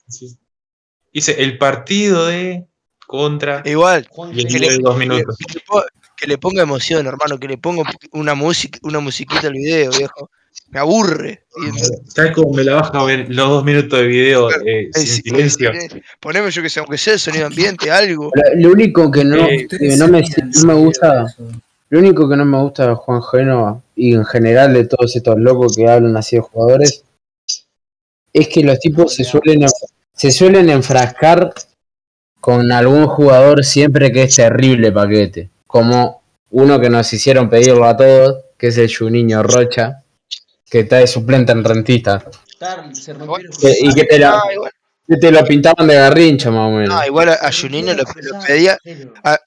Sí. Dice, el partido de contra Igual, que video le, de dos minutos. que le po- que le ponga emoción, hermano, que le ponga una música, una musiquita al video, viejo. Me aburre. ¿Sabes cómo me la baja a ver los dos minutos de video eh, sin sí, silencio? Poneme yo que sé, aunque sea el sonido ambiente, algo. Lo, lo único que no, Eh, que no, me, no me gusta, lo único que no me gusta de Juan Génova y en general de todos estos locos que hablan así de jugadores es que los tipos se suelen se suelen enfrascar con algún jugador siempre que es terrible paquete, como uno que nos hicieron pedirlo a todos, que es el Juninho Rocha, que está de suplente en rentista, se rompieron y que te la- Ah, que te lo pintaban de garrincha más o menos. ah, igual a, Junino lo, lo pedía, a,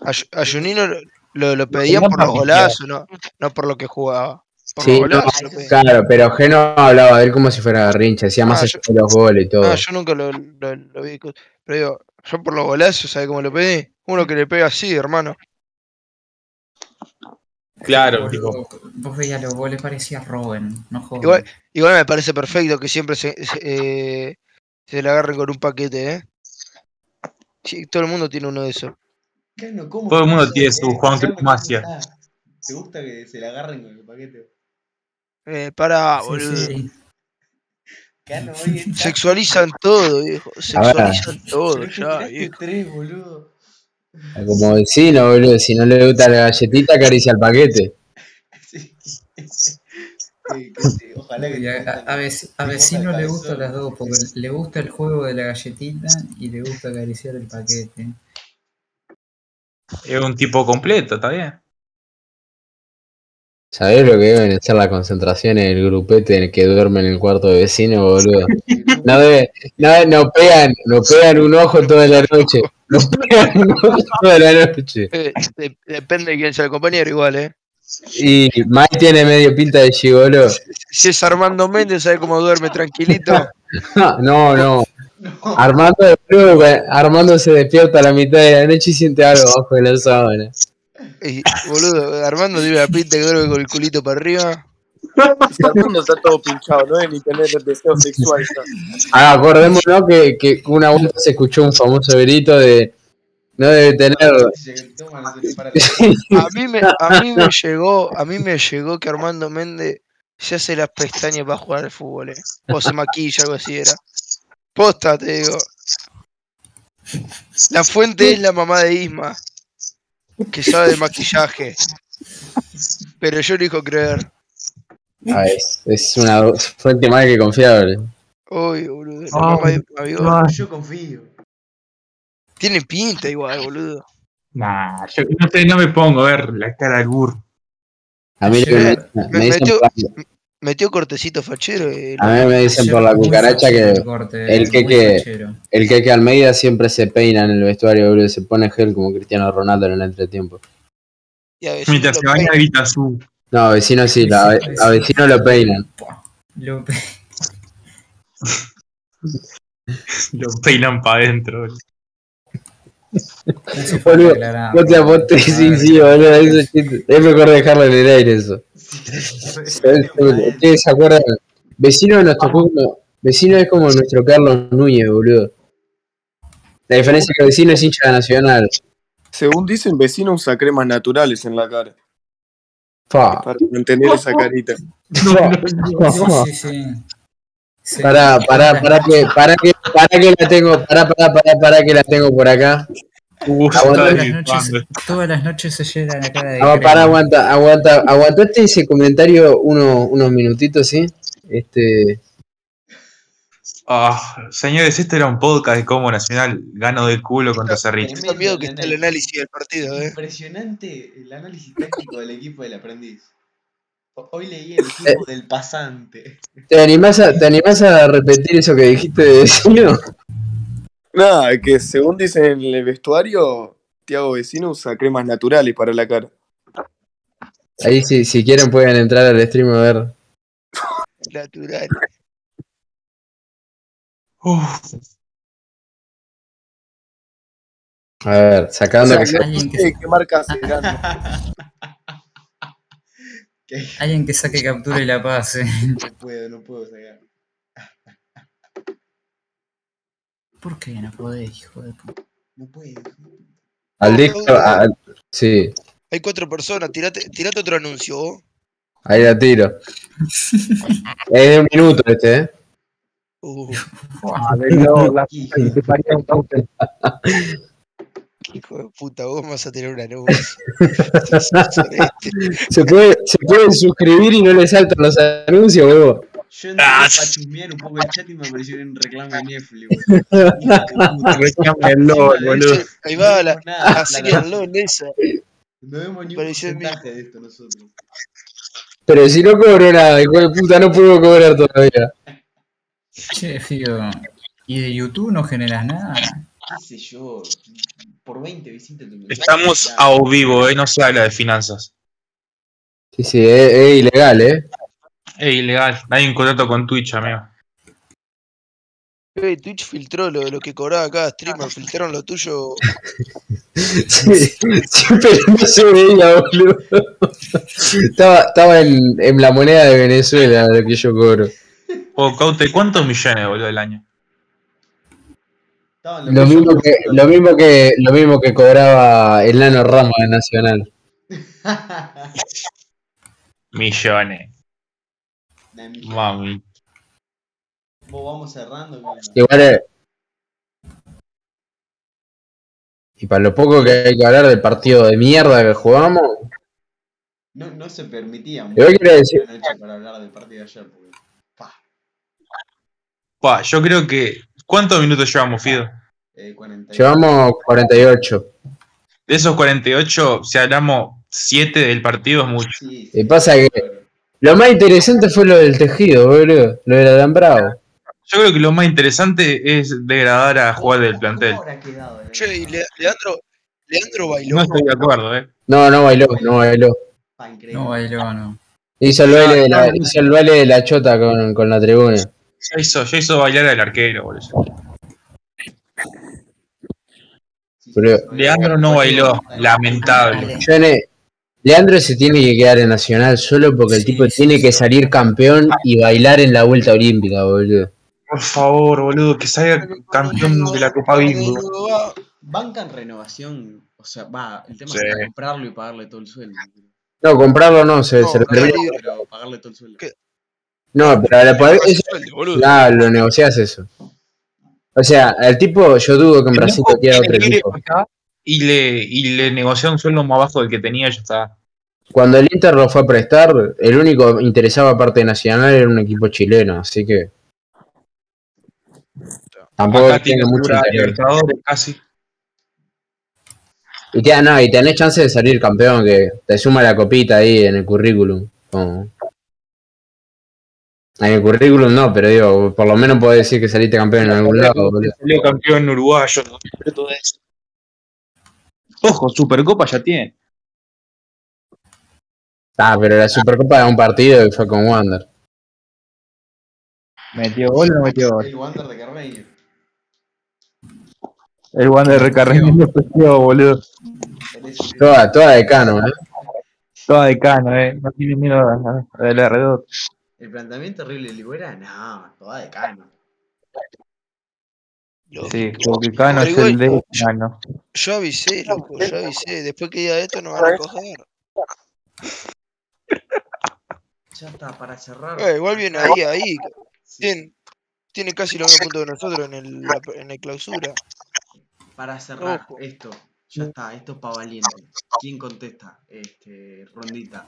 a, Junino lo, lo, pedían por los golazos, no, no por lo que jugaba. Por Sí, los no. Claro, pero Geno hablaba de él como si fuera garrincha, decía más Ah, allá de los goles y todo. No, yo nunca lo, lo, lo vi. Pero digo, yo por los golazos, ¿sabes cómo lo pedí? Uno que le pega así, hermano. Claro, Vos- vos, vos veías los goles, parecía Robin, no jodas. Igual, igual me parece perfecto que siempre se, se, eh, se le agarren con un paquete, ¿eh? Sí, todo el mundo tiene uno de esos. ¿cómo Todo el mundo eso, tiene eh? su Juan Escuchame, Cruz Macia. ¿Te gusta que se le agarren con el paquete? Eh, pará, Sí, boludo. sí. Sexualizan todo, viejo. Sexualizan todo, ya, viejo. tres, boludo. Como vecino, boludo, si no le gusta la galletita, acaricia el paquete. Sí. Sí, sí, Ojalá que a, a, vec- a vecino le gustan las dos, porque le gusta el juego de la galletita y le gusta acariciar el paquete. es un tipo completo, ¿está bien? ¿Sabés lo que deben ser las concentraciones del grupete en el que duerme en el cuarto de vecino, boludo? No, debe- no, no pegan, no pegan un ojo toda la noche. Toda la noche. Eh, de- depende de quién sea el compañero, igual, ¿eh? Y Mike tiene medio pinta de gigolo. Si es Armando Méndez, ¿sabe cómo duerme tranquilito? No, no. Armando, boludo, Armando se despierta a la mitad de la noche y siente algo abajo de la sábana. Y, boludo, Armando tiene la pinta que duerme con el culito para arriba. Armando está todo pinchado, no debe ni tener deseo sexual. Ah, acordémonos que, que una vuelta se escuchó un famoso grito de no debe tener mí me, a mí me llegó, a mí me llegó que Armando Méndez se hace las pestañas para jugar al fútbol, eh. O se maquilla, algo así era. Posta, te digo. La fuente es la mamá de Isma, que sabe de maquillaje. Pero yo elijo creer. Ah, es, es una fuente más que confiable. Uy, boludo. la Ah, amigo, Ah, Yo confío. Tiene pinta igual, boludo. Nah, yo no sé, no me pongo a ver la cara del burro. A mí me, me metió- por la- Metió cortecito fachero. eh, a mí me dicen por la cucaracha que el corte, el que- que- el que Almeida siempre se peina en el vestuario, boludo. Se pone gel como Cristiano Ronaldo en el entretiempo. y a veces Mientras se baña grita su. No, a vecino sí, la- a vecino lo peinan. Lo pe- Lo peinan para adentro. boludo. no te boludo. aposté, sí, boludo. eso. Es mejor dejarlo en el aire eso. ¿Ustedes se acuerdan? Vecino nos tocó como. Vecino es como nuestro Carlos Núñez, boludo. La diferencia es que vecino es hincha de nacional. Según dicen, vecino usa cremas naturales en la cara. Fa. Para mantener esa carita. Sí, sí, sí. Sí. Pará, pará, pará que, pará que, pará que la tengo, pará, pará, pará, pará que la tengo por acá. Está Todas las, noches, todas las noches se llena la cara de Ah, pará, aguanta, aguanta, aguantaste ese comentario uno, unos minutitos, ¿sí? Este, Ah, señores, este era un podcast de cómo Nacional ganó de culo contra Cerrito. Está miedo que está el análisis del partido, eh. Impresionante el análisis táctico del equipo del aprendiz. Ho- Hoy leí el equipo del pasante. ¿te animás, a, ¿te animás a repetir eso que dijiste de vecino? Nada, que según dicen en el vestuario, Tiago Vecino usa cremas naturales para la cara. Ahí si, si quieren pueden entrar al stream a ver. Natural. Uf, A ver, O sacando sea, que que qué marca. Que Alguien que saque captura y la pase. no puedo, no puedo sacar. ¿Por qué no podés, hijo de puta? No puedo. al disco, al- sí, Hay cuatro personas, tirate, tirate otro anuncio. vos. ahí la tiro. Es de un minuto este, ¿eh? Uh, hijo de puta, vos me vas a tener una nube. Se, puede, se pueden suscribir y no le saltan los anuncios, huevo. Yo entré Ah, para chusmear un poco el chat y me apareció un reclamo de Netflix, boludo. reclámenlo, boludo. Ahí va la, Nada, la Serial Loan esa. No vemos ni un porcentaje de esto nosotros. Pero si no cobro nada, hijo de puta, no puedo cobrar todavía. Che, Fío. ¿Y de YouTube no generas nada? ¿Qué sé yo? Por 20 visitas. Estamos a o vivo, eh, no se habla de finanzas. Sí, sí, es, es ilegal, ¿eh? Es ilegal, hay un contrato con Twitch, amigo. Eh, Twitch filtró lo, lo que cobraba cada streamer, filtraron lo tuyo. Sí, siempre no se veía, boludo. Estaba, estaba en, en la moneda de Venezuela lo que yo cobro. O Caute, ¿cuántos millones, boludo, al año? Lo mismo que, lo mismo que, lo mismo que cobraba el Nano Ramos de Nacional. Millones, mami. Vos vamos cerrando. Igual es- Y para lo poco que hay que hablar del partido de mierda que jugamos, No, no se permitía quiero decir- para hablar del partido de ayer. Porque, Pa, yo creo que. ¿Cuántos minutos llevamos, Fido? eh, 40 llevamos 48. De esos 48, si hablamos 7 del partido, es mucho. Sí, Y pasa que- Lo más interesante fue lo del tejido, boludo. Lo del alambrado. Yo creo que lo más interesante es degradar a jugar del plantel. Eh? Che, y Le- Leandro, Leandro bailó. No estoy de acuerdo, eh. No, no bailó, no bailó. No bailó, no. Hizo el baile de la, hizo el baile de la chota con, con la tribuna. Ya hizo, ya hizo bailar al arquero, boludo. Pero-. Leandro no bailó, lamentable. Leandro se tiene que quedar en Nacional solo porque el Sí, tipo sí, tiene sí. que salir campeón y bailar en la vuelta olímpica, boludo. Por favor, boludo, que salga campeón de la Copa Bimbo. Bancan renovación. O sea, va, el tema Sí. es comprarlo y pagarle todo el sueldo. No, comprarlo no, se, No, se lo pero- termina. Pero pagarle todo el sueldo. ¿Qué? No, pero la podés- eso- lo negociás eso. O sea, el tipo, yo dudo que en Brasil lo quiera otro equipo. Y le, y le negoció un sueldo más bajo del que tenía y ya está. Cuando el Inter lo fue a prestar, el único interesado aparte de Nacional era un equipo chileno, así que. Tampoco Acá tiene tiene mucho. Libertadores casi. Y, te- no, y tenés chance de salir campeón, que te suma la copita ahí en el currículum. como- En el currículum no, pero digo, por lo menos podés decir que saliste campeón en algún lado, boludo. Salió campeón uruguayo. todo eso. Ojo, Supercopa ya tiene. Ah, pero la Supercopa es un partido y fue con Wander. ¿Metió gol o no metió gol? El Wander de Carnegie. El Wander de Carreño perdió, boludo. Toda, toda de cano, ¿eh? Toda de cano, eh. No tiene miedo a- a- del R2. El planteamiento horrible de Ligüera, no, toda de cano. Lo- Sí, porque Cano es el de Cano. Yo avisé, loco, yo avisé. Después que diga esto, no van a coger. Ya está, para cerrar. Eh, igual viene ahí, ahí. Tiene, tiene casi los mismos puntos que nosotros en el, la- en el clausura. Para cerrar Ojo. esto, ya está, esto es para valiente. ¿Quién contesta? Este, rondita.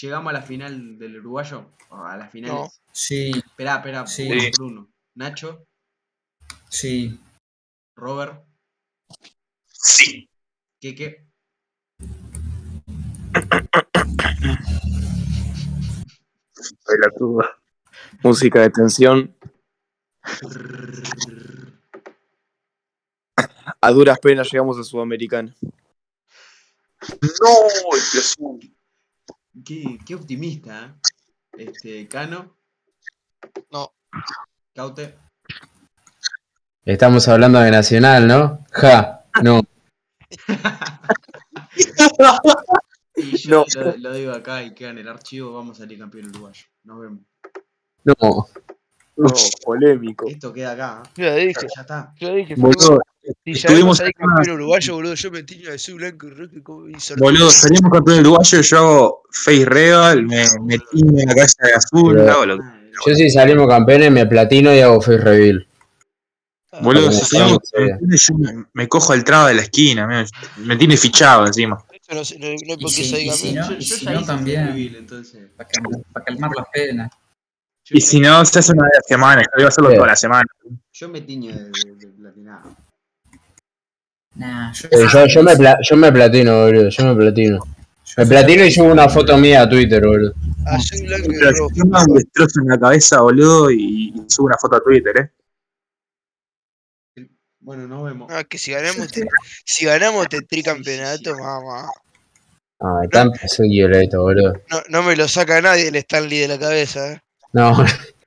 ¿Llegamos a la final del uruguayo? ¿O a las finales? No. Sí, Esperá, esperá, Sí. uno por uno. Nacho, sí. Robert, Sí. Keke, Música de tensión. A duras penas llegamos a Sudamericana. No, explosión. Qué, qué optimista, ¿eh? Este, Cano. No. Caute. Estamos hablando de Nacional, ¿no? Ja, no. Y yo No. lo, lo digo acá y queda en el archivo, vamos a salir campeón uruguayo. Nos vemos. No. No, polémico. Esto queda acá, ¿eh? Ya dije, ya está. ya dije. Boludo, estuvimos ahí campeón uruguayo, boludo, yo me tiño de azul, blanco y rojo boludo, salimos campeón uruguayo, yo hago face real, me, me tiño en la cabeza de azul, Pero- Ah, Yo si salimos campeones me platino y hago face reveal. Ah, Boludo, si salimos campeones, yo me, me cojo el traba de la esquina, me, me tiene fichado encima. Eso no, no, no hay por Y qué si- salir y si campeón. no- yo, yo si no también- Civil, entonces. Para calmar, para calmar las penas. Y si no, se hace una vez a la semana, yo voy a hacerlo toda la semana. yo me tiño de, de. Nah, yo, Eh, yo, yo, me pla- yo me platino, boludo. Yo me platino. Me platino y subo una foto mía a Twitter, boludo. Azul, blanco y Pero rojo. si yo me destrozo en la cabeza, boludo, y, subo una foto a Twitter, eh. Bueno, nos vemos. Ah, que si ganamos, te- si ganamos este tricampeonato, mamá. Ay, tan violento, boludo. No, no me lo saca nadie el Stanley de la cabeza, eh. No,